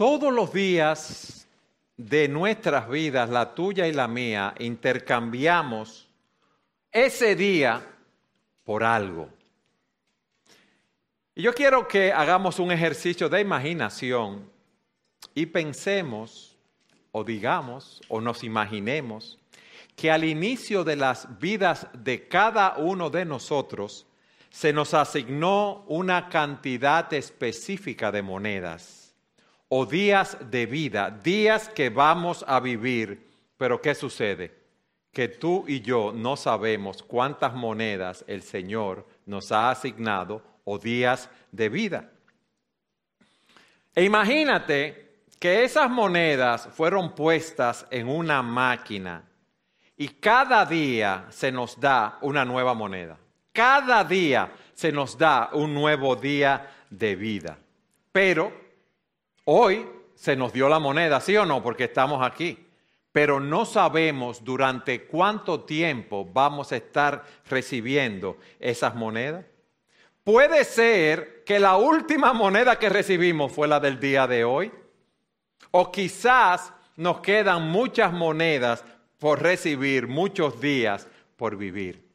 Todos los días de nuestras vidas, la tuya y la mía, intercambiamos ese día por algo. Y yo quiero que hagamos un ejercicio de imaginación y pensemos o digamos o nos imaginemos que al inicio de las vidas de cada uno de nosotros se nos asignó una cantidad específica de monedas o días de vida, días que vamos a vivir. Pero ¿qué sucede? Que tú y yo no sabemos cuántas monedas el Señor nos ha asignado o días de vida. E imagínate que esas monedas fueron puestas en una máquina y cada día se nos da una nueva moneda. Cada día se nos da un nuevo día de vida. Pero hoy se nos dio la moneda, ¿sí o no? Porque estamos aquí. Pero no sabemos durante cuánto tiempo vamos a estar recibiendo esas monedas. Puede ser que la última moneda que recibimos fue la del día de hoy. O quizás nos quedan muchas monedas por recibir, muchos días por vivir.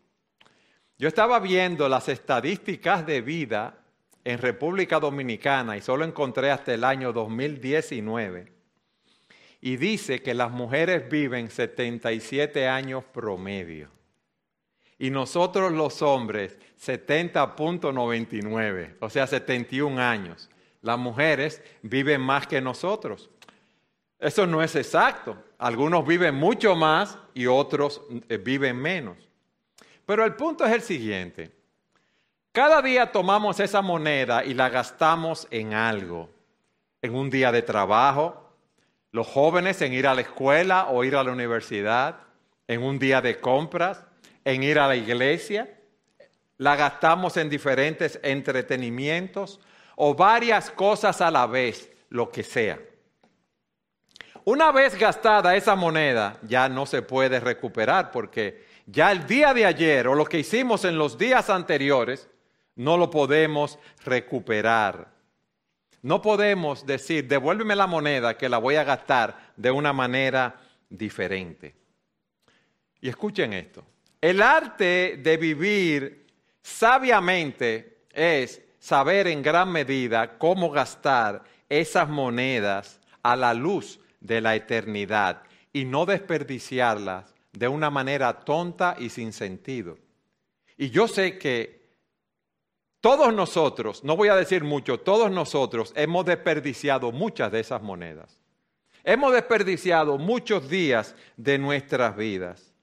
Yo estaba viendo las estadísticas de vida en República Dominicana y solo encontré hasta el año 2019. Y dice que las mujeres viven 77 años promedio. Y nosotros los hombres 70.99, o sea, 71 años. Las mujeres viven más que nosotros. Eso no es exacto. Algunos viven mucho más y otros eh, viven menos. Pero el punto es el siguiente. Cada día tomamos esa moneda y la gastamos en algo. En un día de trabajo, los jóvenes en ir a la escuela o ir a la universidad, en un día de compras, en ir a la iglesia. La gastamos en diferentes entretenimientos o varias cosas a la vez, lo que sea. Una vez gastada esa moneda, ya no se puede recuperar porque ya el día de ayer o lo que hicimos en los días anteriores, no lo podemos recuperar. No podemos decir, devuélveme la moneda que la voy a gastar de una manera diferente. Y escuchen esto. El arte de vivir sabiamente es saber en gran medida cómo gastar esas monedas a la luz de la eternidad y no desperdiciarlas de una manera tonta y sin sentido. Y yo sé que todos nosotros, no voy a decir mucho, todos nosotros hemos desperdiciado muchas de esas monedas. Hemos desperdiciado muchos días de nuestras vidas.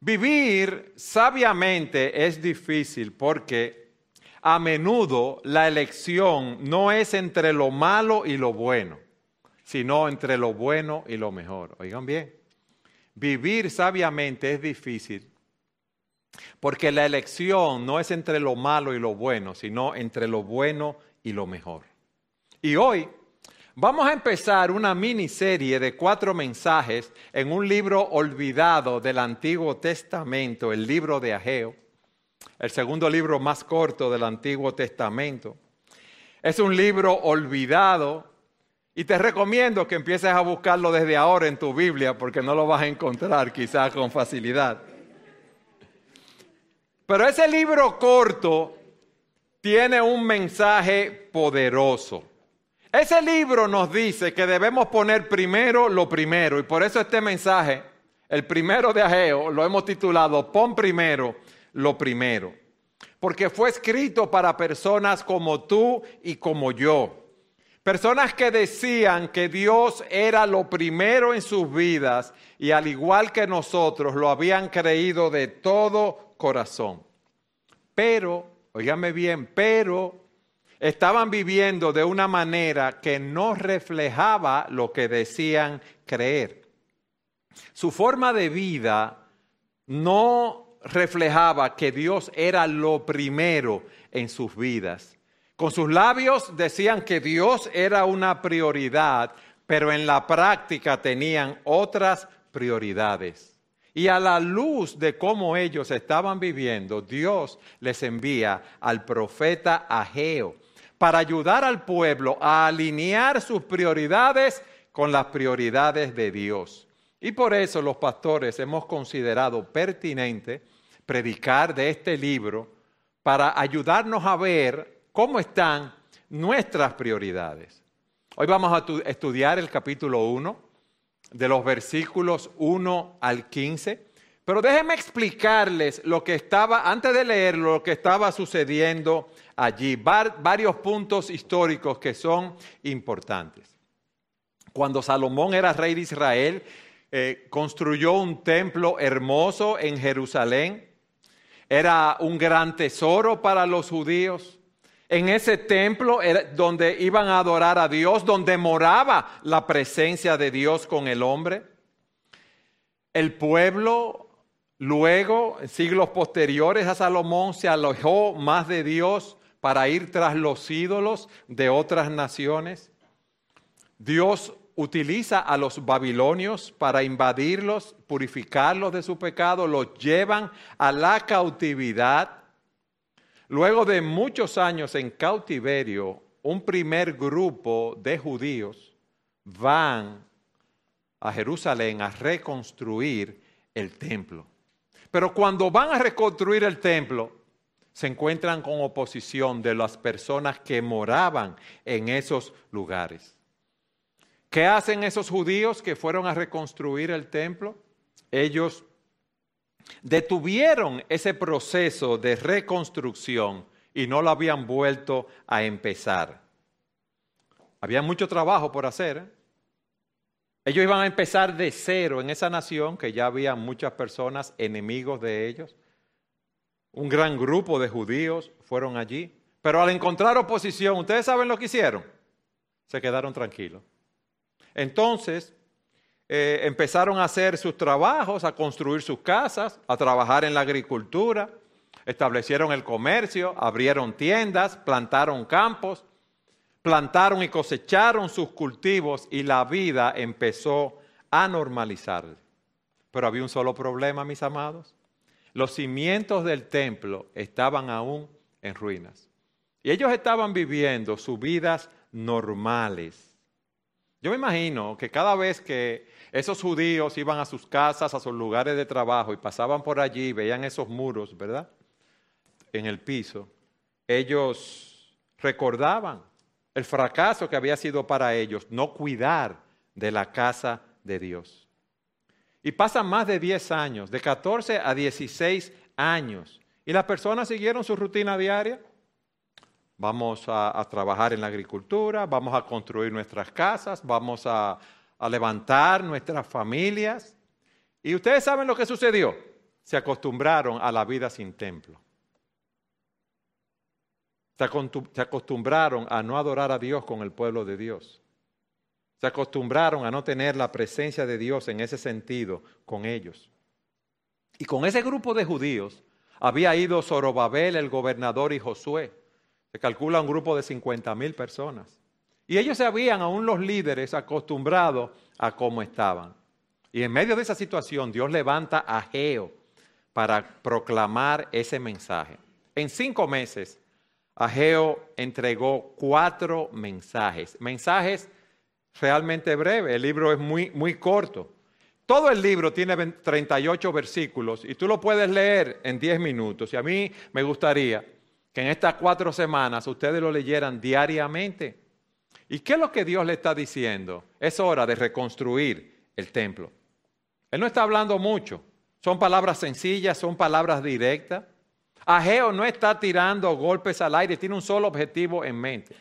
Vivir sabiamente es difícil porque a menudo la elección no es entre lo malo y lo bueno, sino entre lo bueno y lo mejor. Oigan bien. Vivir sabiamente es difícil porque la elección no es entre lo malo y lo bueno, sino entre lo bueno y lo mejor. Y hoy vamos a empezar una miniserie de cuatro mensajes en un libro olvidado del Antiguo Testamento, el libro de Ageo, el segundo libro más corto del Antiguo Testamento. Es un libro olvidado y te recomiendo que empieces a buscarlo desde ahora en tu Biblia porque no lo vas a encontrar quizás con facilidad. Pero ese libro corto tiene un mensaje poderoso. Ese libro nos dice que debemos poner primero lo primero y por eso este mensaje, el primero de Ageo, lo hemos titulado Pon primero lo primero. Porque fue escrito para personas como tú y como yo Personas que decían que Dios era lo primero en sus vidas y al igual que nosotros lo habían creído de todo corazón. Pero, oígame bien, pero estaban viviendo de una manera que no reflejaba lo que decían creer. Su forma de vida no reflejaba que Dios era lo primero en sus vidas. Con sus labios decían que Dios era una prioridad, pero en la práctica tenían otras prioridades. Y a la luz de cómo ellos estaban viviendo, Dios les envía al profeta Ageo para ayudar al pueblo a alinear sus prioridades con las prioridades de Dios. Y por eso los pastores hemos considerado pertinente predicar de este libro para ayudarnos a ver cómo están nuestras prioridades. Hoy vamos a estudiar el capítulo 1, de los versículos 1 al 15. Pero déjenme explicarles lo que estaba, antes de leerlo, lo que estaba sucediendo allí. varios puntos históricos que son importantes. Cuando Salomón era rey de Israel, eh, construyó un templo hermoso en Jerusalén. Era un gran tesoro para los judíos. En ese templo donde iban a adorar a Dios, donde moraba la presencia de Dios con el hombre. El pueblo luego, en siglos posteriores a Salomón, se alojó más de Dios para ir tras los ídolos de otras naciones. Dios utiliza a los babilonios para invadirlos, purificarlos de su pecado, los llevan a la cautividad Luego de muchos años en cautiverio, un primer grupo de judíos van a Jerusalén a reconstruir el templo. Pero cuando van a reconstruir el templo, se encuentran con oposición de las personas que moraban en esos lugares. ¿Qué hacen esos judíos que fueron a reconstruir el templo? Ellos detuvieron ese proceso de reconstrucción y no lo habían vuelto a empezar. Había mucho trabajo por hacer. Ellos iban a empezar de cero en esa nación, que ya había muchas personas enemigos de ellos. Un gran grupo de judíos fueron allí. Pero al encontrar oposición, ¿ustedes saben lo que hicieron? Se quedaron tranquilos. Entonces, eh, empezaron a hacer sus trabajos, a construir sus casas, a trabajar en la agricultura, establecieron el comercio, abrieron tiendas, plantaron campos, plantaron y cosecharon sus cultivos y la vida empezó a normalizar. Pero había un solo problema, mis amados. Los cimientos del templo estaban aún en ruinas. Y ellos estaban viviendo sus vidas normales. Yo me imagino que cada vez que esos judíos iban a sus casas, a sus lugares de trabajo y pasaban por allí, veían esos muros, ¿verdad? En el piso. Ellos recordaban el fracaso que había sido para ellos no cuidar de la casa de Dios. Y pasan más de 10 años, de 14 a 16 años, y las personas siguieron su rutina diaria. Vamos a, trabajar en la agricultura, vamos a construir nuestras casas, vamos a, a levantar nuestras familias. Y ustedes saben lo que sucedió. Se acostumbraron a la vida sin templo. Se acostumbraron a no adorar a Dios con el pueblo de Dios. Se acostumbraron a no tener la presencia de Dios en ese sentido con ellos. Y con ese grupo de judíos había ido Zorobabel, el gobernador, y Josué. Se calcula un grupo de 50 mil personas. Y ellos se habían, aún los líderes, acostumbrado a cómo estaban. Y en medio de esa situación, Dios levanta a Geo para proclamar ese mensaje. En cinco meses, Ageo entregó cuatro mensajes, mensajes realmente breves. El libro es muy, muy corto. Todo el libro tiene 38 versículos y tú lo puedes leer en 10 minutos. Y a mí me gustaría que en estas cuatro semanas ustedes lo leyeran diariamente ¿Y qué es lo que Dios le está diciendo? Es hora de reconstruir el templo. Él no está hablando mucho. Son palabras sencillas, son palabras directas. Ageo no está tirando golpes al aire, tiene un solo objetivo en mente.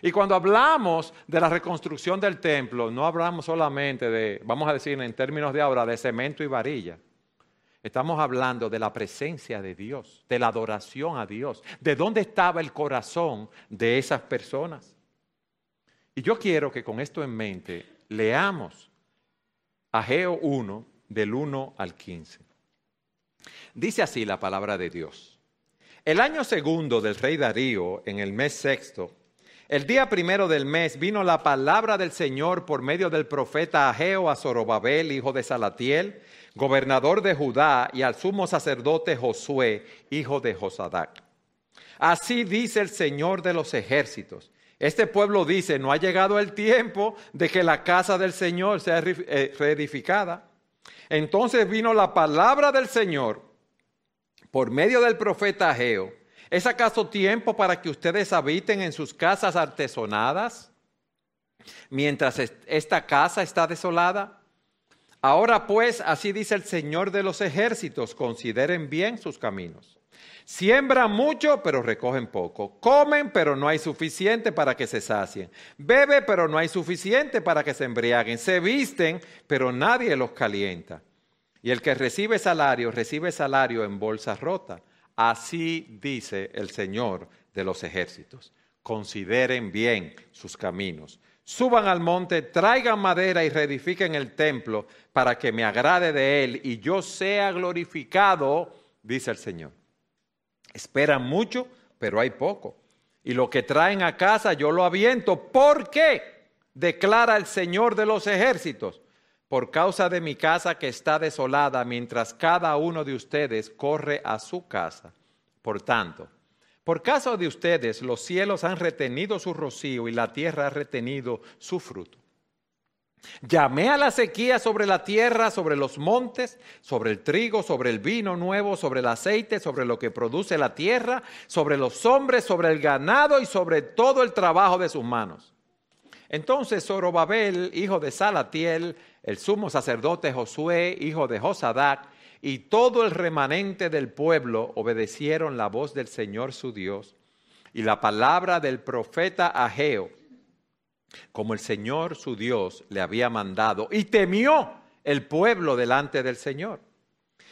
Y cuando hablamos de la reconstrucción del templo, no hablamos solamente de, vamos a decir en términos de ahora, de cemento y varilla. Estamos hablando de la presencia de Dios, de la adoración a Dios, de dónde estaba el corazón de esas personas. Y yo quiero que con esto en mente leamos Ageo 1 del 1 al 15. Dice así la palabra de Dios. El año segundo del rey Darío, en el mes sexto, el día primero del mes vino la palabra del Señor por medio del profeta Ageo a Zorobabel, hijo de Salatiel, gobernador de Judá, y al sumo sacerdote Josué, hijo de Josadac Así dice el Señor de los ejércitos. Este pueblo dice, no ha llegado el tiempo de que la casa del Señor sea eh, reedificada. Entonces vino la palabra del Señor por medio del profeta Ageo. ¿Es acaso tiempo para que ustedes habiten en sus casas artesonadas mientras esta casa está desolada? Ahora pues, así dice el Señor de los ejércitos, consideren bien sus caminos. Siembran mucho, pero recogen poco. Comen, pero no hay suficiente para que se sacien. Bebe, pero no hay suficiente para que se embriaguen. Se visten, pero nadie los calienta. Y el que recibe salario, recibe salario en bolsa rota. Así dice el Señor de los ejércitos. Consideren bien sus caminos suban al monte, traigan madera y reedifiquen el templo para que me agrade de él y yo sea glorificado, dice el Señor. Esperan mucho, pero hay poco. Y lo que traen a casa yo lo aviento. ¿Por qué? Declara el Señor de los ejércitos. Por causa de mi casa que está desolada, mientras cada uno de ustedes corre a su casa. Por tanto, por caso de ustedes, los cielos han retenido su rocío y la tierra ha retenido su fruto. Llamé a la sequía sobre la tierra, sobre los montes, sobre el trigo, sobre el vino nuevo, sobre el aceite, sobre lo que produce la tierra, sobre los hombres, sobre el ganado y sobre todo el trabajo de sus manos. Entonces Zorobabel, hijo de Salatiel, el sumo sacerdote Josué, hijo de Josadac, y todo el remanente del pueblo obedecieron la voz del Señor su Dios y la palabra del profeta Ageo, como el Señor su Dios le había mandado, y temió el pueblo delante del Señor.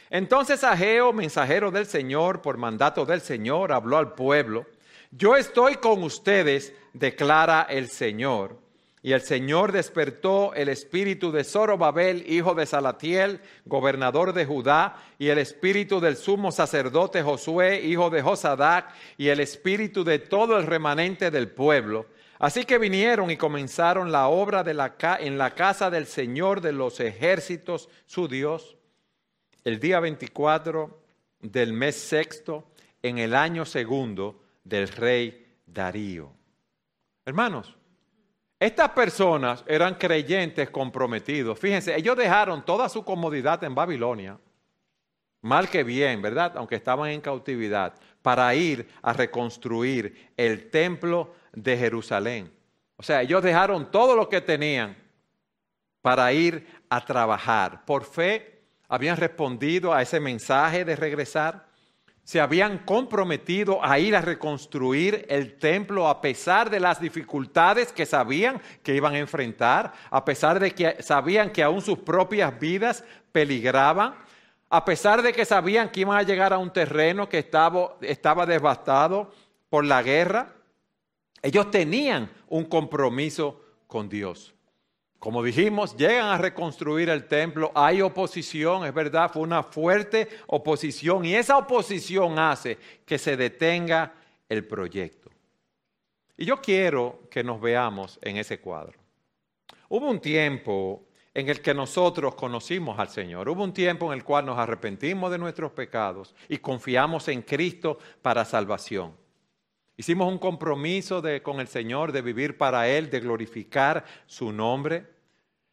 Entonces Ageo, mensajero del Señor, por mandato del Señor, habló al pueblo, yo estoy con ustedes, declara el Señor y el Señor despertó el espíritu de Zorobabel, hijo de Salatiel, gobernador de Judá, y el espíritu del sumo sacerdote Josué, hijo de Josadac, y el espíritu de todo el remanente del pueblo. Así que vinieron y comenzaron la obra de la en la casa del Señor de los ejércitos, su Dios, el día 24 del mes sexto, en el año segundo del rey Darío. Hermanos, estas personas eran creyentes comprometidos. Fíjense, ellos dejaron toda su comodidad en Babilonia, mal que bien, ¿verdad? Aunque estaban en cautividad, para ir a reconstruir el templo de Jerusalén. O sea, ellos dejaron todo lo que tenían para ir a trabajar. Por fe habían respondido a ese mensaje de regresar se habían comprometido a ir a reconstruir el templo a pesar de las dificultades que sabían que iban a enfrentar, a pesar de que sabían que aún sus propias vidas peligraban, a pesar de que sabían que iban a llegar a un terreno que estaba, estaba devastado por la guerra. Ellos tenían un compromiso con Dios. Como dijimos, llegan a reconstruir el templo, hay oposición, es verdad, fue una fuerte oposición y esa oposición hace que se detenga el proyecto. Y yo quiero que nos veamos en ese cuadro. Hubo un tiempo en el que nosotros conocimos al Señor, hubo un tiempo en el cual nos arrepentimos de nuestros pecados y confiamos en Cristo para salvación. Hicimos un compromiso con el Señor de vivir para Él, de glorificar su nombre.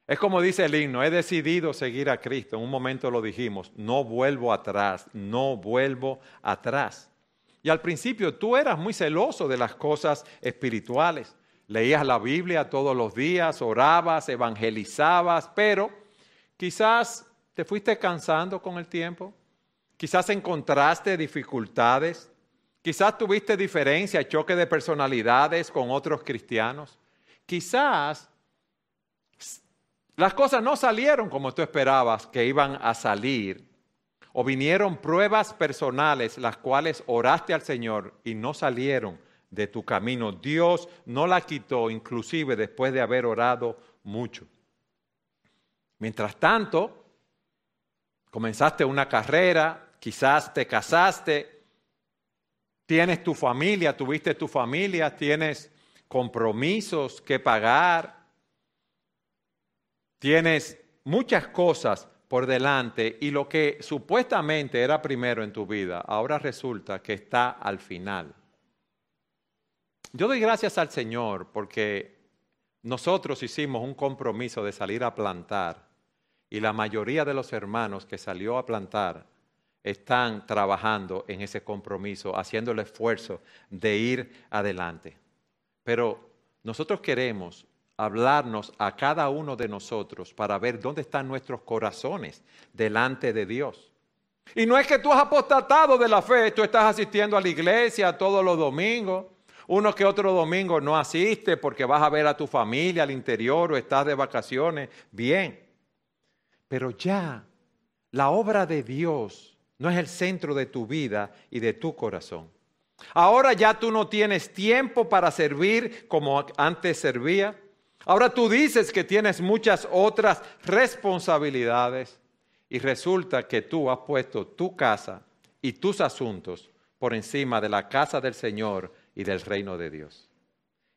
Es como dice el himno, he decidido seguir a Cristo. En un momento lo dijimos, no vuelvo atrás, no vuelvo atrás. Y al principio tú eras muy celoso de las cosas espirituales. Leías la Biblia todos los días, orabas, evangelizabas, pero quizás te fuiste cansando con el tiempo. Quizás encontraste dificultades Quizás tuviste diferencia, choque de personalidades con otros cristianos. Quizás las cosas no salieron como tú esperabas que iban a salir. O vinieron pruebas personales las cuales oraste al Señor y no salieron de tu camino. Dios no la quitó inclusive después de haber orado mucho. Mientras tanto, comenzaste una carrera, quizás te casaste, Tienes tu familia, tuviste tu familia, tienes compromisos que pagar, tienes muchas cosas por delante y lo que supuestamente era primero en tu vida, ahora resulta que está al final. Yo doy gracias al Señor porque nosotros hicimos un compromiso de salir a plantar y la mayoría de los hermanos que salió a plantar están trabajando en ese compromiso, haciendo el esfuerzo de ir adelante. Pero nosotros queremos hablarnos a cada uno de nosotros para ver dónde están nuestros corazones delante de Dios. Y no es que tú has apostatado de la fe, tú estás asistiendo a la iglesia todos los domingos, uno que otro domingo no asiste porque vas a ver a tu familia al interior o estás de vacaciones, bien. Pero ya la obra de Dios no es el centro de tu vida y de tu corazón. Ahora ya tú no tienes tiempo para servir como antes servía. Ahora tú dices que tienes muchas otras responsabilidades y resulta que tú has puesto tu casa y tus asuntos por encima de la casa del Señor y del reino de Dios.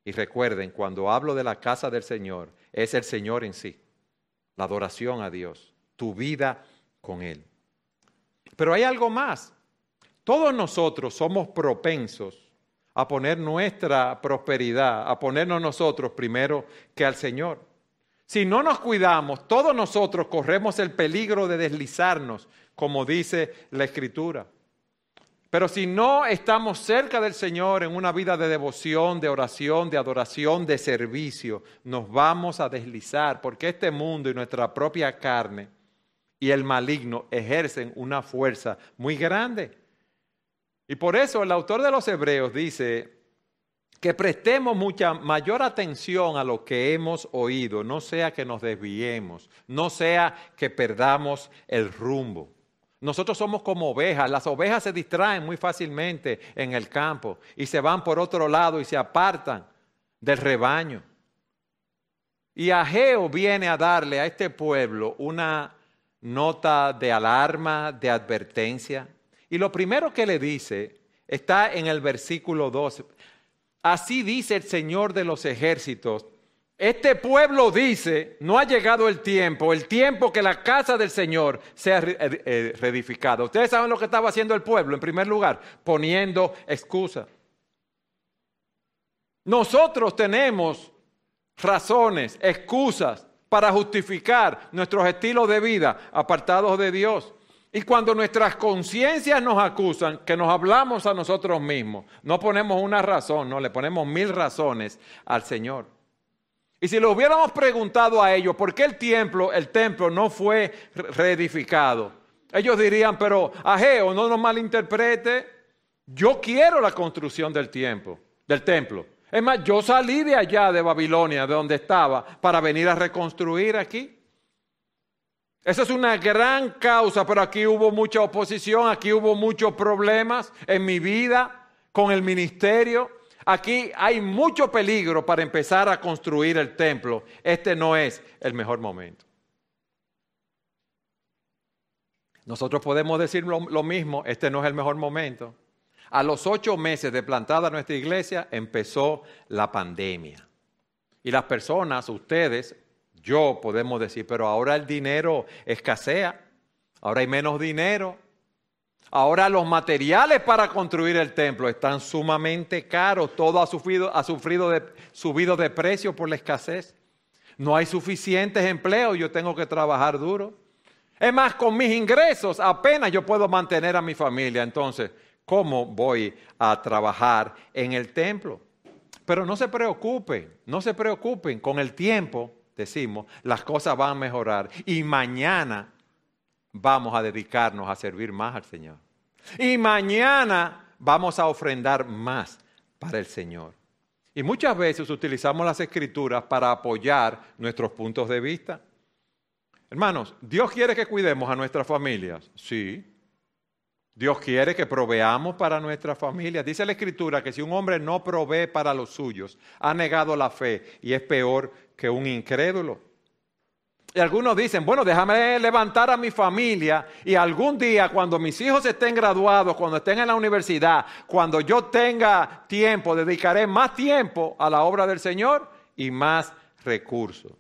Y recuerden, cuando hablo de la casa del Señor, es el Señor en sí, la adoración a Dios, tu vida con Él. Pero hay algo más. Todos nosotros somos propensos a poner nuestra prosperidad, a ponernos nosotros primero que al Señor. Si no nos cuidamos, todos nosotros corremos el peligro de deslizarnos, como dice la Escritura. Pero si no estamos cerca del Señor en una vida de devoción, de oración, de adoración, de servicio, nos vamos a deslizar porque este mundo y nuestra propia carne y el maligno ejercen una fuerza muy grande. Y por eso el autor de los Hebreos dice, que prestemos mucha mayor atención a lo que hemos oído, no sea que nos desviemos, no sea que perdamos el rumbo. Nosotros somos como ovejas, las ovejas se distraen muy fácilmente en el campo y se van por otro lado y se apartan del rebaño. Y Ageo viene a darle a este pueblo una nota de alarma, de advertencia. Y lo primero que le dice está en el versículo 12. Así dice el Señor de los ejércitos. Este pueblo dice, no ha llegado el tiempo, el tiempo que la casa del Señor sea eh, eh, reedificada. Ustedes saben lo que estaba haciendo el pueblo, en primer lugar, poniendo excusa. Nosotros tenemos razones, excusas para justificar nuestros estilos de vida apartados de Dios. Y cuando nuestras conciencias nos acusan, que nos hablamos a nosotros mismos, no ponemos una razón, no, le ponemos mil razones al Señor. Y si le hubiéramos preguntado a ellos por qué el templo, el templo no fue reedificado, ellos dirían, pero Ageo, no nos malinterprete, yo quiero la construcción del tiempo, del templo. Es más, yo salí de allá de Babilonia, de donde estaba, para venir a reconstruir aquí. Esa es una gran causa, pero aquí hubo mucha oposición, aquí hubo muchos problemas en mi vida con el ministerio. Aquí hay mucho peligro para empezar a construir el templo. Este no es el mejor momento. Nosotros podemos decir lo, lo, mismo, este no es el mejor momento. A los ocho meses de plantada nuestra iglesia empezó la pandemia. Y las personas, ustedes, yo podemos decir, pero ahora el dinero escasea, ahora hay menos dinero, ahora los materiales para construir el templo están sumamente caros, todo ha sufrido, ha sufrido de, subido de precio por la escasez. No hay suficientes empleos, yo tengo que trabajar duro. Es más, con mis ingresos apenas yo puedo mantener a mi familia. Entonces, ¿cómo voy a trabajar en el templo? Pero no se preocupen, no se preocupen, con el tiempo decimos, las cosas van a mejorar y mañana vamos a dedicarnos a servir más al Señor. Y mañana vamos a ofrendar más para el Señor. Y muchas veces utilizamos las escrituras para apoyar nuestros puntos de vista. Hermanos, ¿Dios quiere que cuidemos a nuestras familias? Sí. Dios quiere que proveamos para nuestras familias. Dice la Escritura que si un hombre no provee para los suyos, ha negado la fe y es peor que un incrédulo. Y algunos dicen, bueno, déjame levantar a mi familia y algún día cuando mis hijos estén graduados, cuando estén en la universidad, cuando yo tenga tiempo, dedicaré más tiempo a la obra del Señor y más recursos.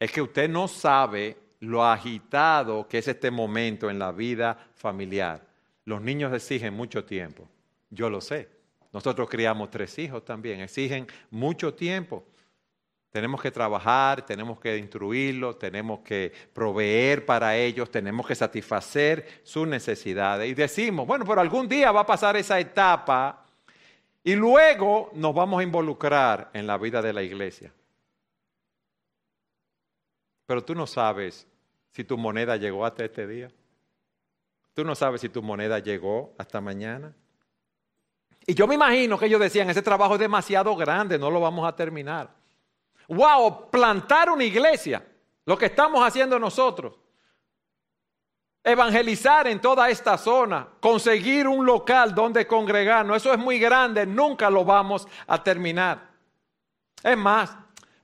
Es que usted no sabe lo agitado que es este momento en la vida familiar. Los niños exigen mucho tiempo, yo lo sé. Nosotros criamos tres hijos también, exigen mucho tiempo. Tenemos que trabajar, tenemos que instruirlos, tenemos que proveer para ellos, tenemos que satisfacer sus necesidades. Y decimos, bueno, pero algún día va a pasar esa etapa y luego nos vamos a involucrar en la vida de la iglesia. Pero tú no sabes si tu moneda llegó hasta este día. Tú no sabes si tu moneda llegó hasta mañana. Y yo me imagino que ellos decían, ese trabajo es demasiado grande, no lo vamos a terminar. Wow, plantar una iglesia, lo que estamos haciendo nosotros. Evangelizar en toda esta zona, conseguir un local donde congregarnos, eso es muy grande, nunca lo vamos a terminar. Es más,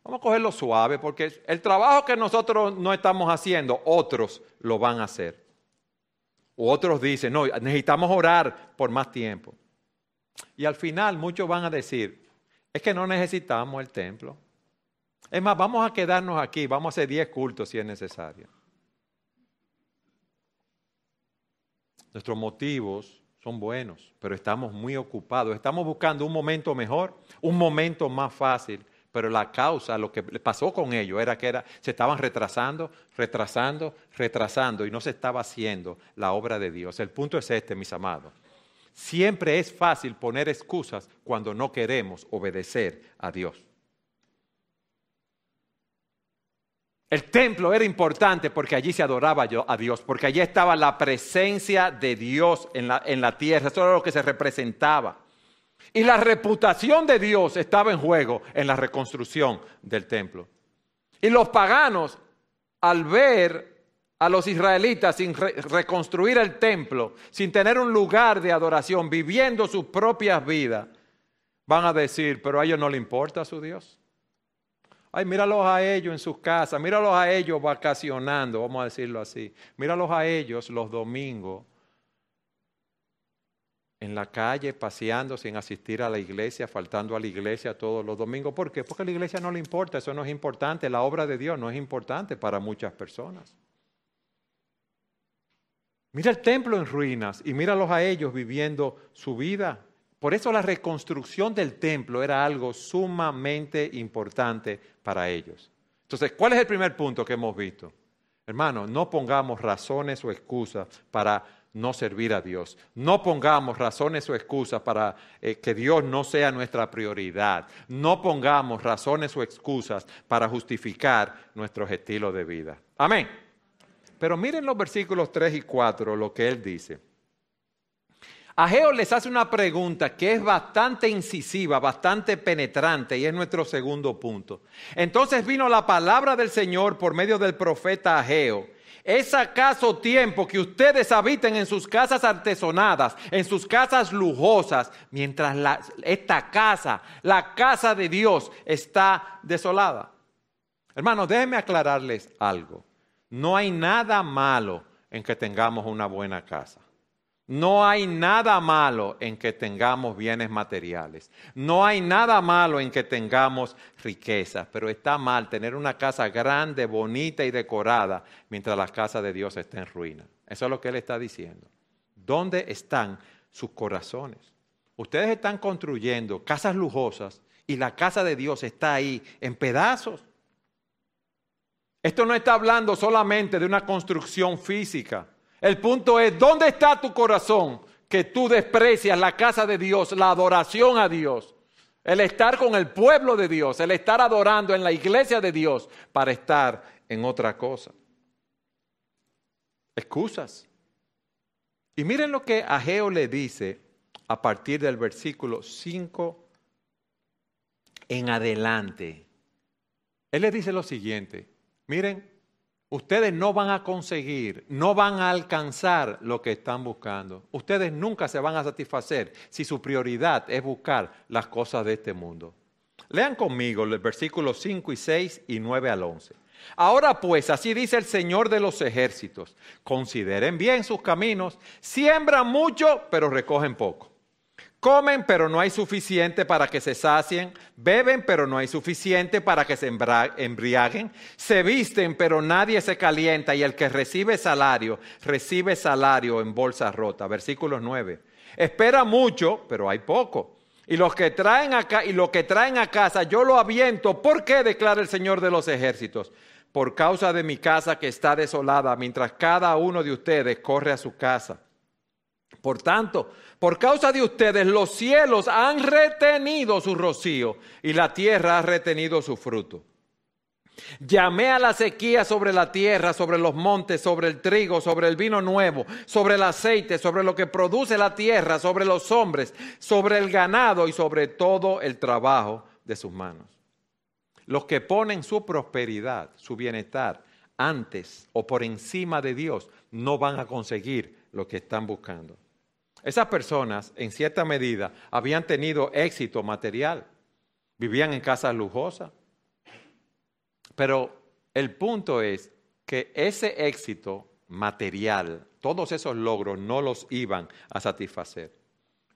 vamos a cogerlo suave porque el trabajo que nosotros no estamos haciendo, otros lo van a hacer. O otros dicen, no, necesitamos orar por más tiempo. Y al final muchos van a decir, es que no necesitamos el templo. Es más, vamos a quedarnos aquí, vamos a hacer 10 cultos si es necesario. Nuestros motivos son buenos, pero estamos muy ocupados. Estamos buscando un momento mejor, un momento más fácil, pero la causa, lo que pasó con ellos era que se estaban retrasando, retrasando, retrasando y no se estaba haciendo la obra de Dios. El punto es este, mis amados. Siempre es fácil poner excusas cuando no queremos obedecer a Dios. El templo era importante porque allí se adoraba a Dios, porque allí estaba la presencia de Dios en la, en la tierra, eso era lo que se representaba. Y la reputación de Dios estaba en juego en la reconstrucción del templo. Y los paganos, al ver a los israelitas sin reconstruir el templo, sin tener un lugar de adoración, viviendo sus propias vidas, van a decir, pero a ellos no le importa su Dios. Ay, míralos a ellos en sus casas, míralos a ellos vacacionando, vamos a decirlo así. Míralos a ellos los domingos en la calle, paseando sin asistir a la iglesia, faltando a la iglesia todos los domingos. ¿Por qué? Porque a la iglesia no le importa, eso no es importante, la obra de Dios no es importante para muchas personas. Mira el templo en ruinas y míralos a ellos viviendo su vida por eso la reconstrucción del templo era algo sumamente importante para ellos. Entonces, ¿cuál es el primer punto que hemos visto? Hermano, no pongamos razones o excusas para no servir a Dios. No pongamos razones o excusas para eh, que Dios no sea nuestra prioridad. No pongamos razones o excusas para justificar nuestros estilos de vida. Amén. Pero miren los versículos 3 y 4, lo que él dice. Ageo les hace una pregunta que es bastante incisiva, bastante penetrante y es nuestro segundo punto. Entonces vino la palabra del Señor por medio del profeta Ageo. ¿Es acaso tiempo que ustedes habiten en sus casas artesonadas, en sus casas lujosas, mientras esta casa, la casa de Dios, está desolada? Hermanos, déjenme aclararles algo. No hay nada malo en que tengamos una buena casa. No hay nada malo en que tengamos bienes materiales. No hay nada malo en que tengamos riquezas, pero está mal tener una casa grande, bonita y decorada mientras la casa de Dios está en ruina. Eso es lo que él está diciendo. ¿Dónde están sus corazones? Ustedes están construyendo casas lujosas y la casa de Dios está ahí en pedazos. Esto no está hablando solamente de una construcción física. El punto es, ¿dónde está tu corazón que tú desprecias la casa de Dios, la adoración a Dios? El estar con el pueblo de Dios, el estar adorando en la iglesia de Dios para estar en otra cosa. Excusas. Y miren lo que Ageo le dice a partir del versículo 5 en adelante. Él le dice lo siguiente, miren, ustedes no van a conseguir, no van a alcanzar lo que están buscando. Ustedes nunca se van a satisfacer si su prioridad es buscar las cosas de este mundo. Lean conmigo los versículos 5 y 6 y 9 al 11. Ahora pues, así dice el Señor de los ejércitos, consideren bien sus caminos, siembran mucho, pero recogen poco. Comen, pero no hay suficiente para que se sacien. Beben, pero no hay suficiente para que se embriaguen. Se visten, pero nadie se calienta. Y el que recibe salario, recibe salario en bolsa rota. Versículo 9. Espera mucho, pero hay poco. Y los que traen y lo que traen a casa yo lo aviento. ¿Por qué? declara el Señor de los ejércitos. Por causa de mi casa que está desolada, mientras cada uno de ustedes corre a su casa. Por tanto, por causa de ustedes los cielos han retenido su rocío y la tierra ha retenido su fruto. Llamé a la sequía sobre la tierra, sobre los montes, sobre el trigo, sobre el vino nuevo, sobre el aceite, sobre lo que produce la tierra, sobre los hombres, sobre el ganado y sobre todo el trabajo de sus manos. Los que ponen su prosperidad, su bienestar, antes o por encima de Dios, no van a conseguir lo que están buscando. Esas personas, en cierta medida, habían tenido éxito material, vivían en casas lujosas, pero el punto es que ese éxito material, todos esos logros no los iban a satisfacer.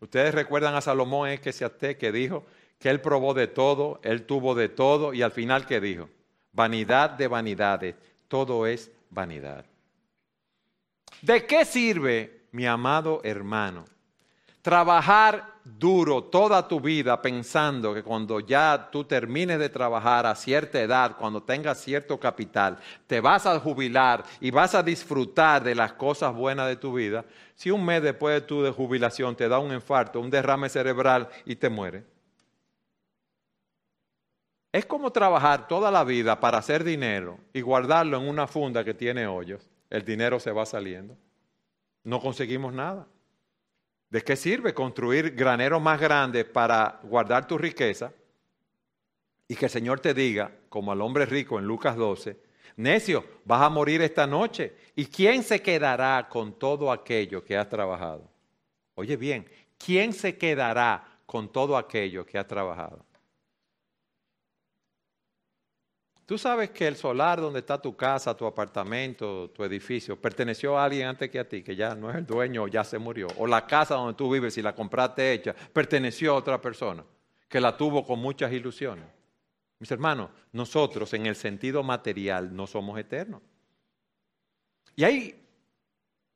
Ustedes recuerdan a Salomón que que dijo que él probó de todo, él tuvo de todo y al final que dijo, vanidad de vanidades, todo es vanidad. ¿De qué sirve, mi amado hermano, trabajar duro toda tu vida pensando que cuando ya tú termines de trabajar a cierta edad, cuando tengas cierto capital, te vas a jubilar y vas a disfrutar de las cosas buenas de tu vida, si un mes después de tu jubilación te da un infarto, un derrame cerebral y te muere. Es como trabajar toda la vida para hacer dinero y guardarlo en una funda que tiene hoyos. El dinero se va saliendo. No conseguimos nada. ¿De qué sirve construir graneros más grandes para guardar tu riqueza? Y que el Señor te diga, como al hombre rico en Lucas 12, necio, vas a morir esta noche. ¿Y quién se quedará con todo aquello que has trabajado? Oye bien, ¿quién se quedará con todo aquello que has trabajado? Tú sabes que el solar donde está tu casa, tu apartamento, tu edificio, perteneció a alguien antes que a ti, que ya no es el dueño o ya se murió. O la casa donde tú vives, si la compraste hecha, perteneció a otra persona que la tuvo con muchas ilusiones. Mis hermanos, nosotros en el sentido material no somos eternos. Y hay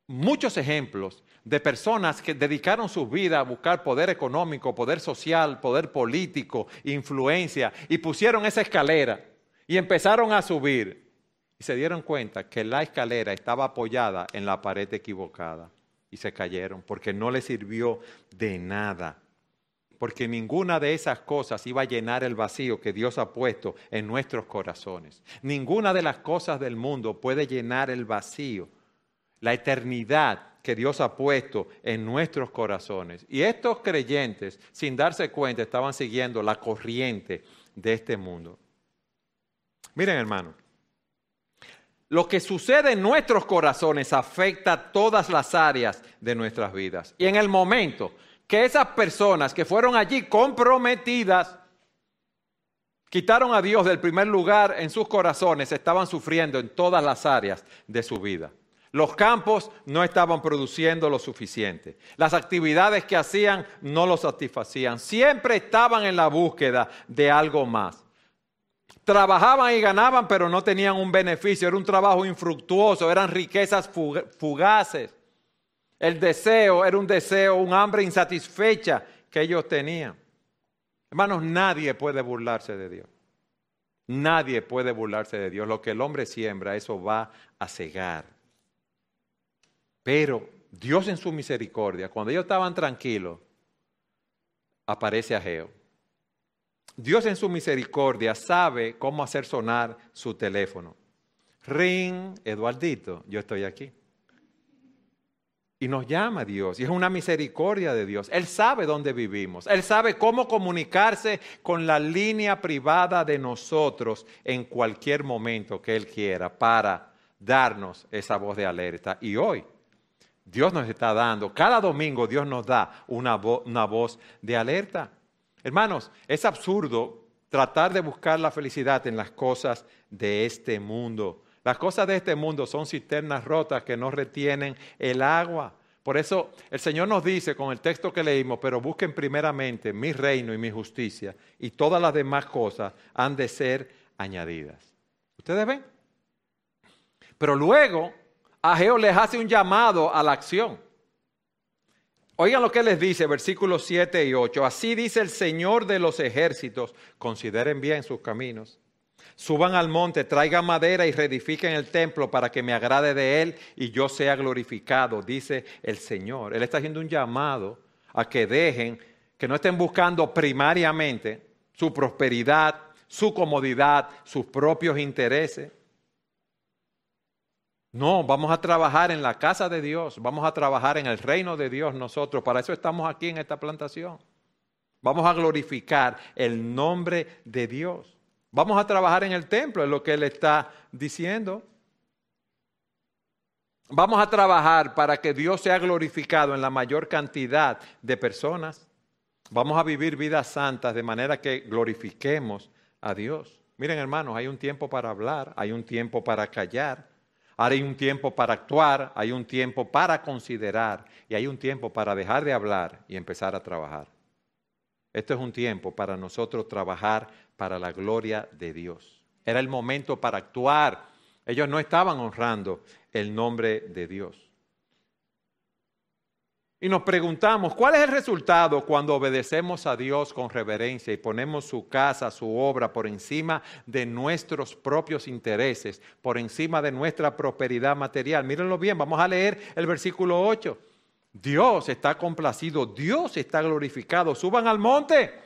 muchos ejemplos de personas que dedicaron su vida a buscar poder económico, poder social, poder político, influencia, y pusieron esa escalera y empezaron a subir y se dieron cuenta que la escalera estaba apoyada en la pared equivocada y se cayeron porque no les sirvió de nada. Porque ninguna de esas cosas iba a llenar el vacío que Dios ha puesto en nuestros corazones. Ninguna de las cosas del mundo puede llenar el vacío, la eternidad que Dios ha puesto en nuestros corazones. Y estos creyentes, sin darse cuenta, estaban siguiendo la corriente de este mundo. Miren, hermano, lo que sucede en nuestros corazones afecta todas las áreas de nuestras vidas. Y en el momento que esas personas que fueron allí comprometidas, quitaron a Dios del primer lugar en sus corazones, estaban sufriendo en todas las áreas de su vida. Los campos no estaban produciendo lo suficiente. Las actividades que hacían no lo satisfacían. Siempre estaban en la búsqueda de algo más. Trabajaban y ganaban, pero no tenían un beneficio. Era un trabajo infructuoso, eran riquezas fugaces. El deseo era un deseo, un hambre insatisfecha que ellos tenían. Hermanos, nadie puede burlarse de Dios. Nadie puede burlarse de Dios. Lo que el hombre siembra, eso va a cegar. Pero Dios en su misericordia, cuando ellos estaban tranquilos, aparece a Geo Dios en su misericordia sabe cómo hacer sonar su teléfono. Ring, Eduardito, yo estoy aquí. Y nos llama Dios, y es una misericordia de Dios. Él sabe dónde vivimos, Él sabe cómo comunicarse con la línea privada de nosotros en cualquier momento que Él quiera para darnos esa voz de alerta. Y hoy Dios nos está dando, cada domingo Dios nos da una, una voz de alerta. Hermanos, es absurdo tratar de buscar la felicidad en las cosas de este mundo. Las cosas de este mundo son cisternas rotas que no retienen el agua. Por eso el Señor nos dice con el texto que leímos, pero busquen primeramente mi reino y mi justicia y todas las demás cosas han de ser añadidas. ¿Ustedes ven? Pero luego Ageo les hace un llamado a la acción. Oigan lo que les dice, versículos 7 y 8. Así dice el Señor de los ejércitos, consideren bien sus caminos. Suban al monte, traigan madera y reedifiquen el templo para que me agrade de él y yo sea glorificado, dice el Señor. Él está haciendo un llamado a que dejen, que no estén buscando primariamente su prosperidad, su comodidad, sus propios intereses. No, vamos a trabajar en la casa de Dios, vamos a trabajar en el reino de Dios nosotros. Para eso estamos aquí en esta plantación. Vamos a glorificar el nombre de Dios. Vamos a trabajar en el templo, es lo que Él está diciendo. Vamos a trabajar para que Dios sea glorificado en la mayor cantidad de personas. Vamos a vivir vidas santas de manera que glorifiquemos a Dios. Miren hermanos, hay un tiempo para hablar, hay un tiempo para callar, hay un tiempo para actuar, hay un tiempo para considerar y hay un tiempo para dejar de hablar y empezar a trabajar. Este es un tiempo para nosotros trabajar para la gloria de Dios. Era el momento para actuar. Ellos no estaban honrando el nombre de Dios. Y nos preguntamos, ¿cuál es el resultado cuando obedecemos a Dios con reverencia y ponemos su casa, su obra por encima de nuestros propios intereses, por encima de nuestra prosperidad material? Mírenlo bien, vamos a leer el versículo 8. Dios está complacido, Dios está glorificado. Suban al monte,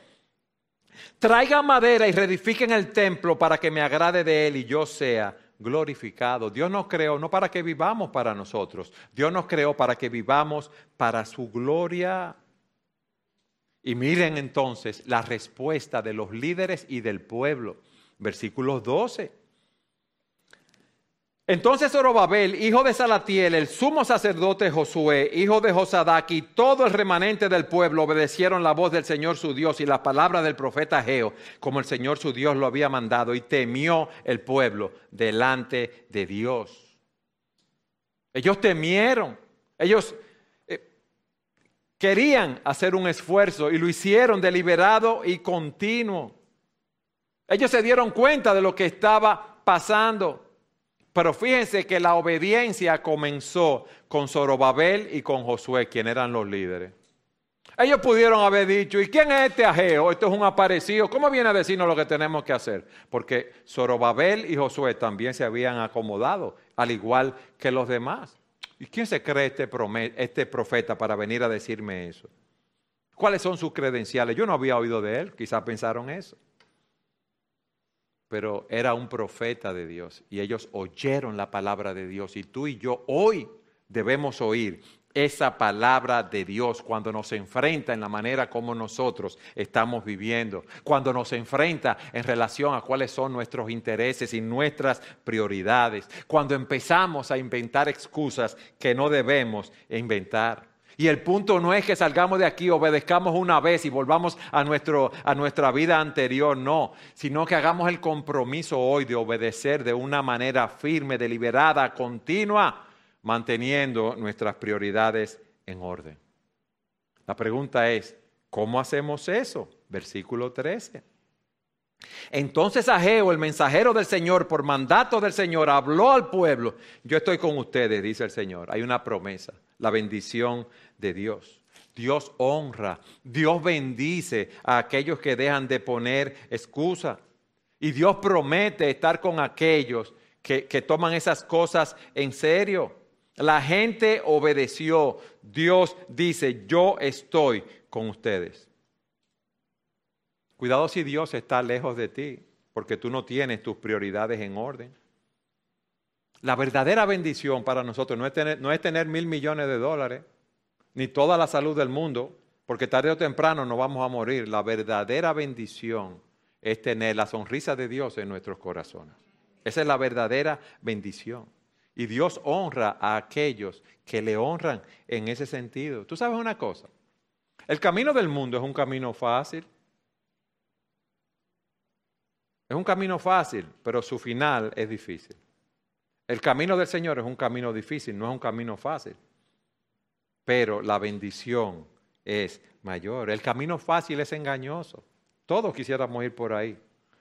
traigan madera y reedifiquen el templo para que me agrade de él y yo sea glorificado. Dios nos creó no para que vivamos para nosotros, Dios nos creó para que vivamos para su gloria. Y miren entonces la respuesta de los líderes y del pueblo. Versículos 12. Entonces Zorobabel, hijo de Salatiel, el sumo sacerdote Josué, hijo de Josadac y todo el remanente del pueblo obedecieron la voz del Señor su Dios y la palabra del profeta Geo, como el Señor su Dios lo había mandado, y temió el pueblo delante de Dios. Ellos temieron, ellos eh, querían hacer un esfuerzo y lo hicieron deliberado y continuo. Ellos se dieron cuenta de lo que estaba pasando. Pero fíjense que la obediencia comenzó con Zorobabel y con Josué, quienes eran los líderes. Ellos pudieron haber dicho, ¿y quién es este ajeo? Esto es un aparecido. ¿Cómo viene a decirnos lo que tenemos que hacer? Porque Zorobabel y Josué también se habían acomodado, al igual que los demás. ¿Y quién se cree este, este profeta para venir a decirme eso? ¿Cuáles son sus credenciales? Yo no había oído de él, quizás pensaron eso pero era un profeta de Dios y ellos oyeron la palabra de Dios y tú y yo hoy debemos oír esa palabra de Dios cuando nos enfrenta en la manera como nosotros estamos viviendo, cuando nos enfrenta en relación a cuáles son nuestros intereses y nuestras prioridades, cuando empezamos a inventar excusas que no debemos inventar. Y el punto no es que salgamos de aquí, obedezcamos una vez y volvamos a, nuestro, a nuestra vida anterior, no, sino que hagamos el compromiso hoy de obedecer de una manera firme, deliberada, continua, manteniendo nuestras prioridades en orden. La pregunta es, ¿cómo hacemos eso? Versículo 13. Entonces Ageo, el mensajero del Señor, por mandato del Señor, habló al pueblo. Yo estoy con ustedes, dice el Señor. Hay una promesa, la bendición de Dios. Dios honra, Dios bendice a aquellos que dejan de poner excusa. Y Dios promete estar con aquellos que, que toman esas cosas en serio. La gente obedeció. Dios dice, yo estoy con ustedes. Cuidado si Dios está lejos de ti, porque tú no tienes tus prioridades en orden. La verdadera bendición para nosotros no es tener, no es tener mil millones de dólares, ni toda la salud del mundo, porque tarde o temprano nos vamos a morir. La verdadera bendición es tener la sonrisa de Dios en nuestros corazones. Esa es la verdadera bendición. Y Dios honra a aquellos que le honran en ese sentido. Tú sabes una cosa, el camino del mundo es un camino fácil. Es un camino fácil, pero su final es difícil. El camino del Señor es un camino difícil, no es un camino fácil. Pero la bendición es mayor. El camino fácil es engañoso. Todos quisiéramos ir por ahí,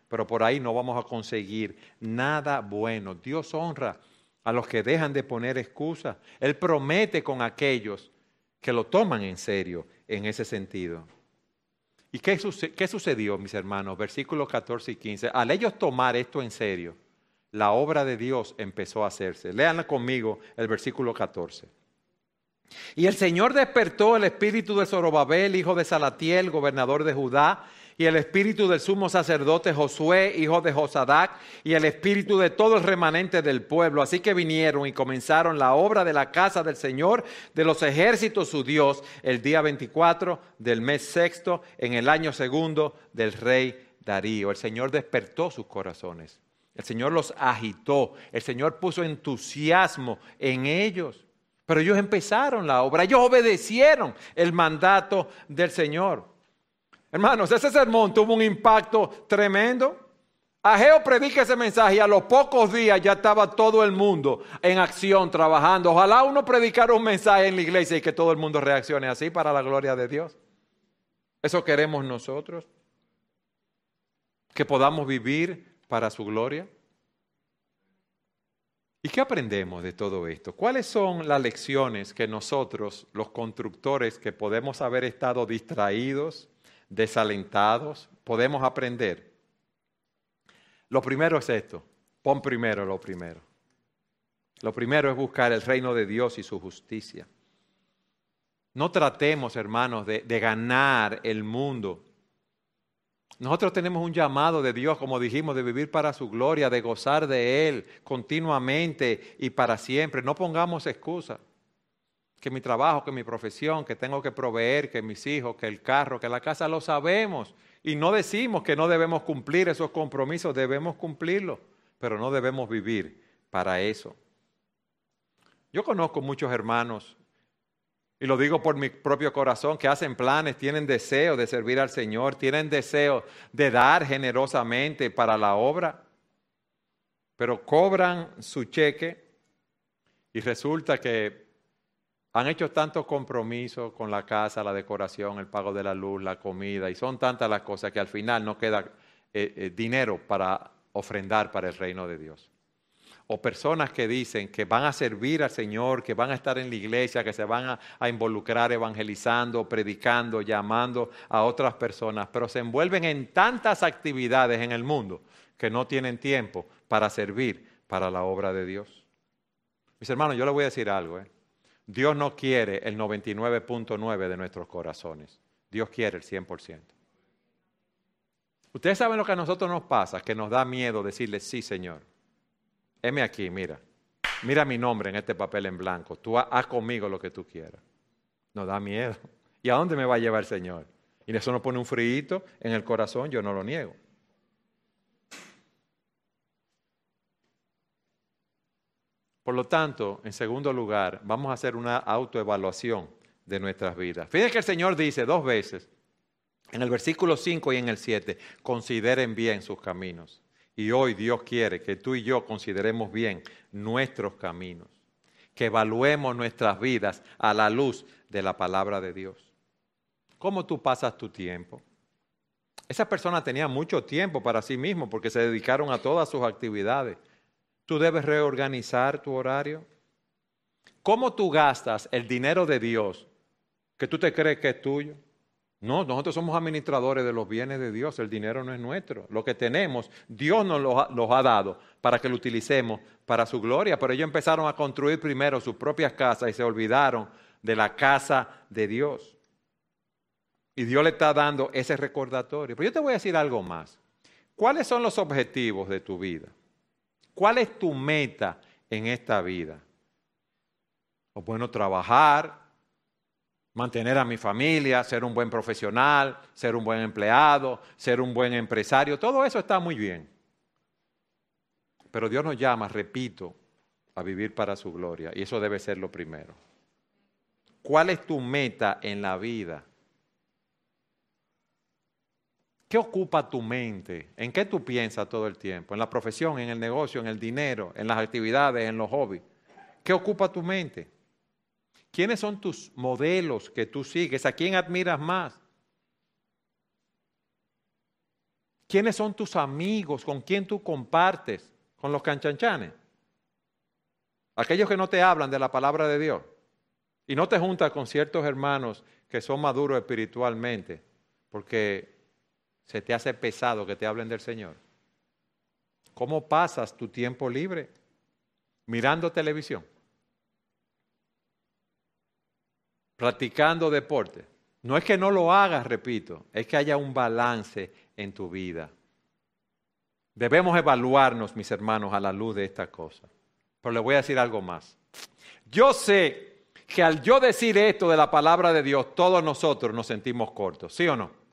pero por ahí no vamos a conseguir nada bueno. Dios honra a los que dejan de poner excusas. Él promete con aquellos que lo toman en serio en ese sentido. ¿Y qué, sucedió, mis hermanos? Versículos 14 y 15. Al ellos tomar esto en serio, la obra de Dios empezó a hacerse. Leanla conmigo el versículo 14. Y el Señor despertó el espíritu de Zorobabel, hijo de Salatiel, gobernador de Judá, y el espíritu del sumo sacerdote Josué, hijo de Josadac, y el espíritu de todo el remanente del pueblo. Así que vinieron y comenzaron la obra de la casa del Señor de los ejércitos su Dios el día 24 del mes sexto, en el año segundo del rey Darío. El Señor despertó sus corazones. El Señor los agitó. El Señor puso entusiasmo en ellos. Pero ellos empezaron la obra, ellos obedecieron el mandato del Señor. Hermanos, ese sermón tuvo un impacto tremendo. Ageo predica ese mensaje y a los pocos días ya estaba todo el mundo en acción, trabajando. Ojalá uno predicara un mensaje en la iglesia y que todo el mundo reaccione así para la gloria de Dios. Eso queremos nosotros. Que podamos vivir para su gloria. ¿Y qué aprendemos de todo esto? ¿Cuáles son las lecciones que nosotros, los constructores, que podemos haber estado distraídos, desalentados, podemos aprender. Lo primero es esto, pon primero lo primero. Lo primero es buscar el reino de Dios y su justicia. No tratemos, hermanos, de, ganar el mundo. Nosotros tenemos un llamado de Dios, como dijimos, de vivir para su gloria, de gozar de Él continuamente y para siempre. No pongamos excusas que mi trabajo, que mi profesión, que tengo que proveer, que mis hijos, que el carro, que la casa, lo sabemos. Y no decimos que no debemos cumplir esos compromisos, debemos cumplirlos, pero no debemos vivir para eso. Yo conozco muchos hermanos, y lo digo por mi propio corazón, que hacen planes, tienen deseo de servir al Señor, tienen deseo de dar generosamente para la obra, pero cobran su cheque y resulta que han hecho tantos compromisos con la casa, la decoración, el pago de la luz, la comida, y son tantas las cosas que al final no queda eh, eh, dinero para ofrendar para el reino de Dios. O personas que dicen que van a servir al Señor, que van a estar en la iglesia, que se van a, a involucrar evangelizando, predicando, llamando a otras personas, pero se envuelven en tantas actividades en el mundo que no tienen tiempo para servir para la obra de Dios. Mis hermanos, yo les voy a decir algo. ¿eh? Dios no quiere el 99.9 de nuestros corazones. Dios quiere el 100%. Ustedes saben lo que a nosotros nos pasa, que nos da miedo decirle, sí, Señor. Heme aquí, mira. Mira mi nombre en este papel en blanco. Tú haz conmigo lo que tú quieras. Nos da miedo. ¿Y a dónde me va a llevar el Señor? Y eso nos pone un frío en el corazón, yo no lo niego. Por lo tanto, en segundo lugar, vamos a hacer una autoevaluación de nuestras vidas. Fíjense que el Señor dice dos veces, en el versículo 5 y en el 7, consideren bien sus caminos. Y hoy Dios quiere que tú y yo consideremos bien nuestros caminos, que evaluemos nuestras vidas a la luz de la palabra de Dios. ¿Cómo tú pasas tu tiempo? Esa persona tenía mucho tiempo para sí mismo porque se dedicaron a todas sus actividades. Tú debes reorganizar tu horario. ¿Cómo tú gastas el dinero de Dios que tú te crees que es tuyo? No, nosotros somos administradores de los bienes de Dios, el dinero no es nuestro. Lo que tenemos, Dios nos los ha, dado para que lo utilicemos para su gloria, pero ellos empezaron a construir primero sus propias casas y se olvidaron de la casa de Dios. Y Dios le está dando ese recordatorio. Pero yo te voy a decir algo más. ¿Cuáles son los objetivos de tu vida? ¿Cuál es tu meta en esta vida? O bueno, trabajar, mantener a mi familia, ser un buen profesional, ser un buen empleado, ser un buen empresario, todo eso está muy bien. Pero Dios nos llama, repito, a vivir para su gloria y eso debe ser lo primero. ¿Cuál es tu meta en la vida? ¿Qué ocupa tu mente? ¿En qué tú piensas todo el tiempo? ¿En la profesión, en el negocio, en el dinero, en las actividades, en los hobbies? ¿Qué ocupa tu mente? ¿Quiénes son tus modelos que tú sigues? ¿A quién admiras más? ¿Quiénes son tus amigos? ¿Con quién tú compartes? ¿Con los canchanchanes? Aquellos que no te hablan de la palabra de Dios. Y no te juntas con ciertos hermanos que son maduros espiritualmente, porque se te hace pesado que te hablen del Señor. ¿Cómo pasas tu tiempo libre? Mirando televisión, practicando deporte. No es que no lo hagas, repito, es que haya un balance en tu vida. Debemos evaluarnos, mis hermanos, a la luz de esta cosa. Pero le voy a decir algo más. Yo sé que al yo decir esto de la palabra de Dios, todos nosotros nos sentimos cortos, ¿sí o no?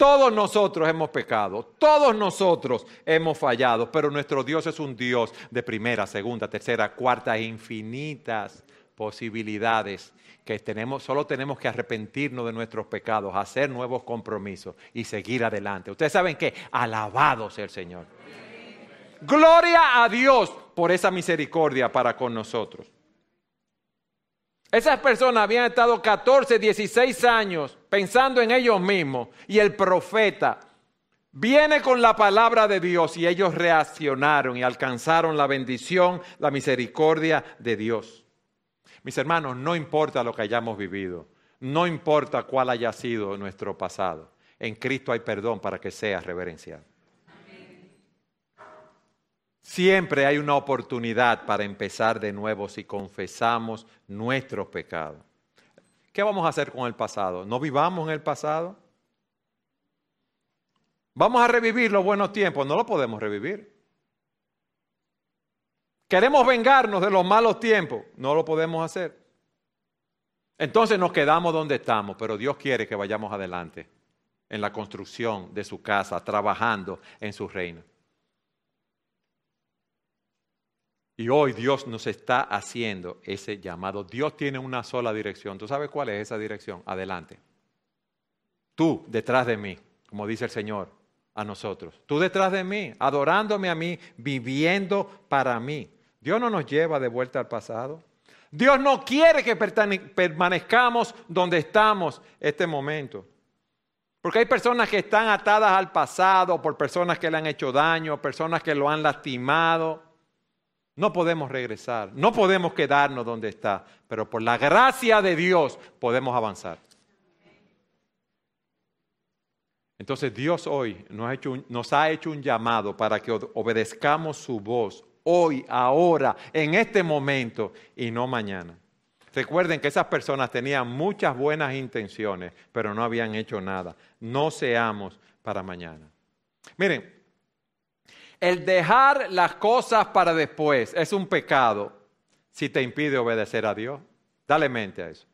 Todos nosotros hemos pecado, todos nosotros hemos fallado, pero nuestro Dios es un Dios de primera, segunda, tercera, cuarta, infinitas posibilidades que tenemos, solo tenemos que arrepentirnos de nuestros pecados, hacer nuevos compromisos y seguir adelante. Ustedes saben que alabado sea el Señor. Gloria a Dios por esa misericordia para con nosotros. Esas personas habían estado 14, 16 años pensando en ellos mismos y el profeta viene con la palabra de Dios y ellos reaccionaron y alcanzaron la bendición, la misericordia de Dios. Mis hermanos, no importa lo que hayamos vivido, no importa cuál haya sido nuestro pasado, en Cristo hay perdón para que sea reverenciado. Siempre hay una oportunidad para empezar de nuevo si confesamos nuestros pecados. ¿Qué vamos a hacer con el pasado? ¿No vivamos en el pasado? Vamos a revivir los buenos tiempos, no lo podemos revivir. Queremos vengarnos de los malos tiempos, no lo podemos hacer. Entonces nos quedamos donde estamos, pero Dios quiere que vayamos adelante en la construcción de su casa, trabajando en su reino. Y hoy Dios nos está haciendo ese llamado. Dios tiene una sola dirección. ¿Tú sabes cuál es esa dirección? Adelante. Tú detrás de mí, como dice el Señor a nosotros. Tú detrás de mí, adorándome a mí, viviendo para mí. Dios no nos lleva de vuelta al pasado. Dios no quiere que permanezcamos donde estamos este momento. Porque hay personas que están atadas al pasado por personas que le han hecho daño, personas que lo han lastimado. No podemos regresar, no podemos quedarnos donde está, pero por la gracia de Dios podemos avanzar. Entonces Dios hoy nos ha, hecho un, llamado para que obedezcamos su voz hoy, ahora, en este momento y no mañana. Recuerden que esas personas tenían muchas buenas intenciones, pero no habían hecho nada. No seamos para mañana. Miren, el dejar las cosas para después es un pecado si te impide obedecer a Dios. Dale mente a eso.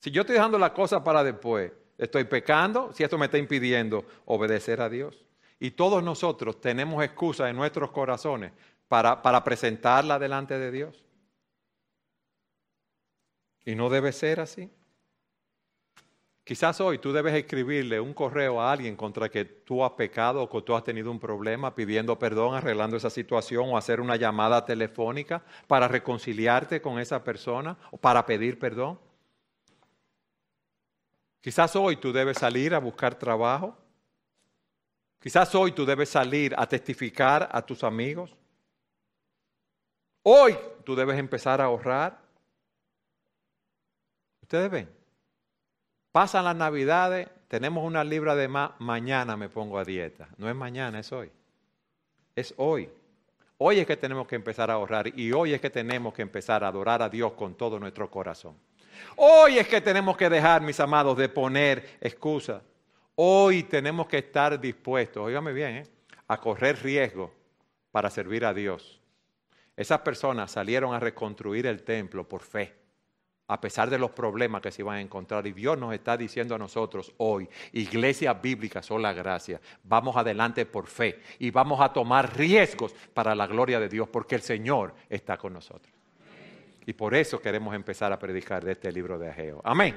Si yo estoy dejando las cosas para después, estoy pecando si esto me está impidiendo obedecer a Dios. Y todos nosotros tenemos excusas en nuestros corazones para, para presentarla delante de Dios. Y no debe ser así. Quizás hoy tú debes escribirle un correo a alguien contra que tú has pecado o que tú has tenido un problema pidiendo perdón, arreglando esa situación o hacer una llamada telefónica para reconciliarte con esa persona o para pedir perdón. Quizás hoy tú debes salir a buscar trabajo. Quizás hoy tú debes salir a testificar a tus amigos. Hoy tú debes empezar a ahorrar. Ustedes ven. Pasan las navidades, tenemos una libra de más, mañana me pongo a dieta. No es mañana, es hoy. Es hoy. Hoy es que tenemos que empezar a ahorrar y hoy es que tenemos que empezar a adorar a Dios con todo nuestro corazón. Hoy es que tenemos que dejar, mis amados, de poner excusas. Hoy tenemos que estar dispuestos, óigame bien, ¿eh? a correr riesgo para servir a Dios. Esas personas salieron a reconstruir el templo por fe a pesar de los problemas que se iban a encontrar. Y Dios nos está diciendo a nosotros hoy, iglesia bíblica, la gracia, vamos adelante por fe y vamos a tomar riesgos para la gloria de Dios, porque el Señor está con nosotros. Y por eso queremos empezar a predicar de este libro de Ageo. Amén.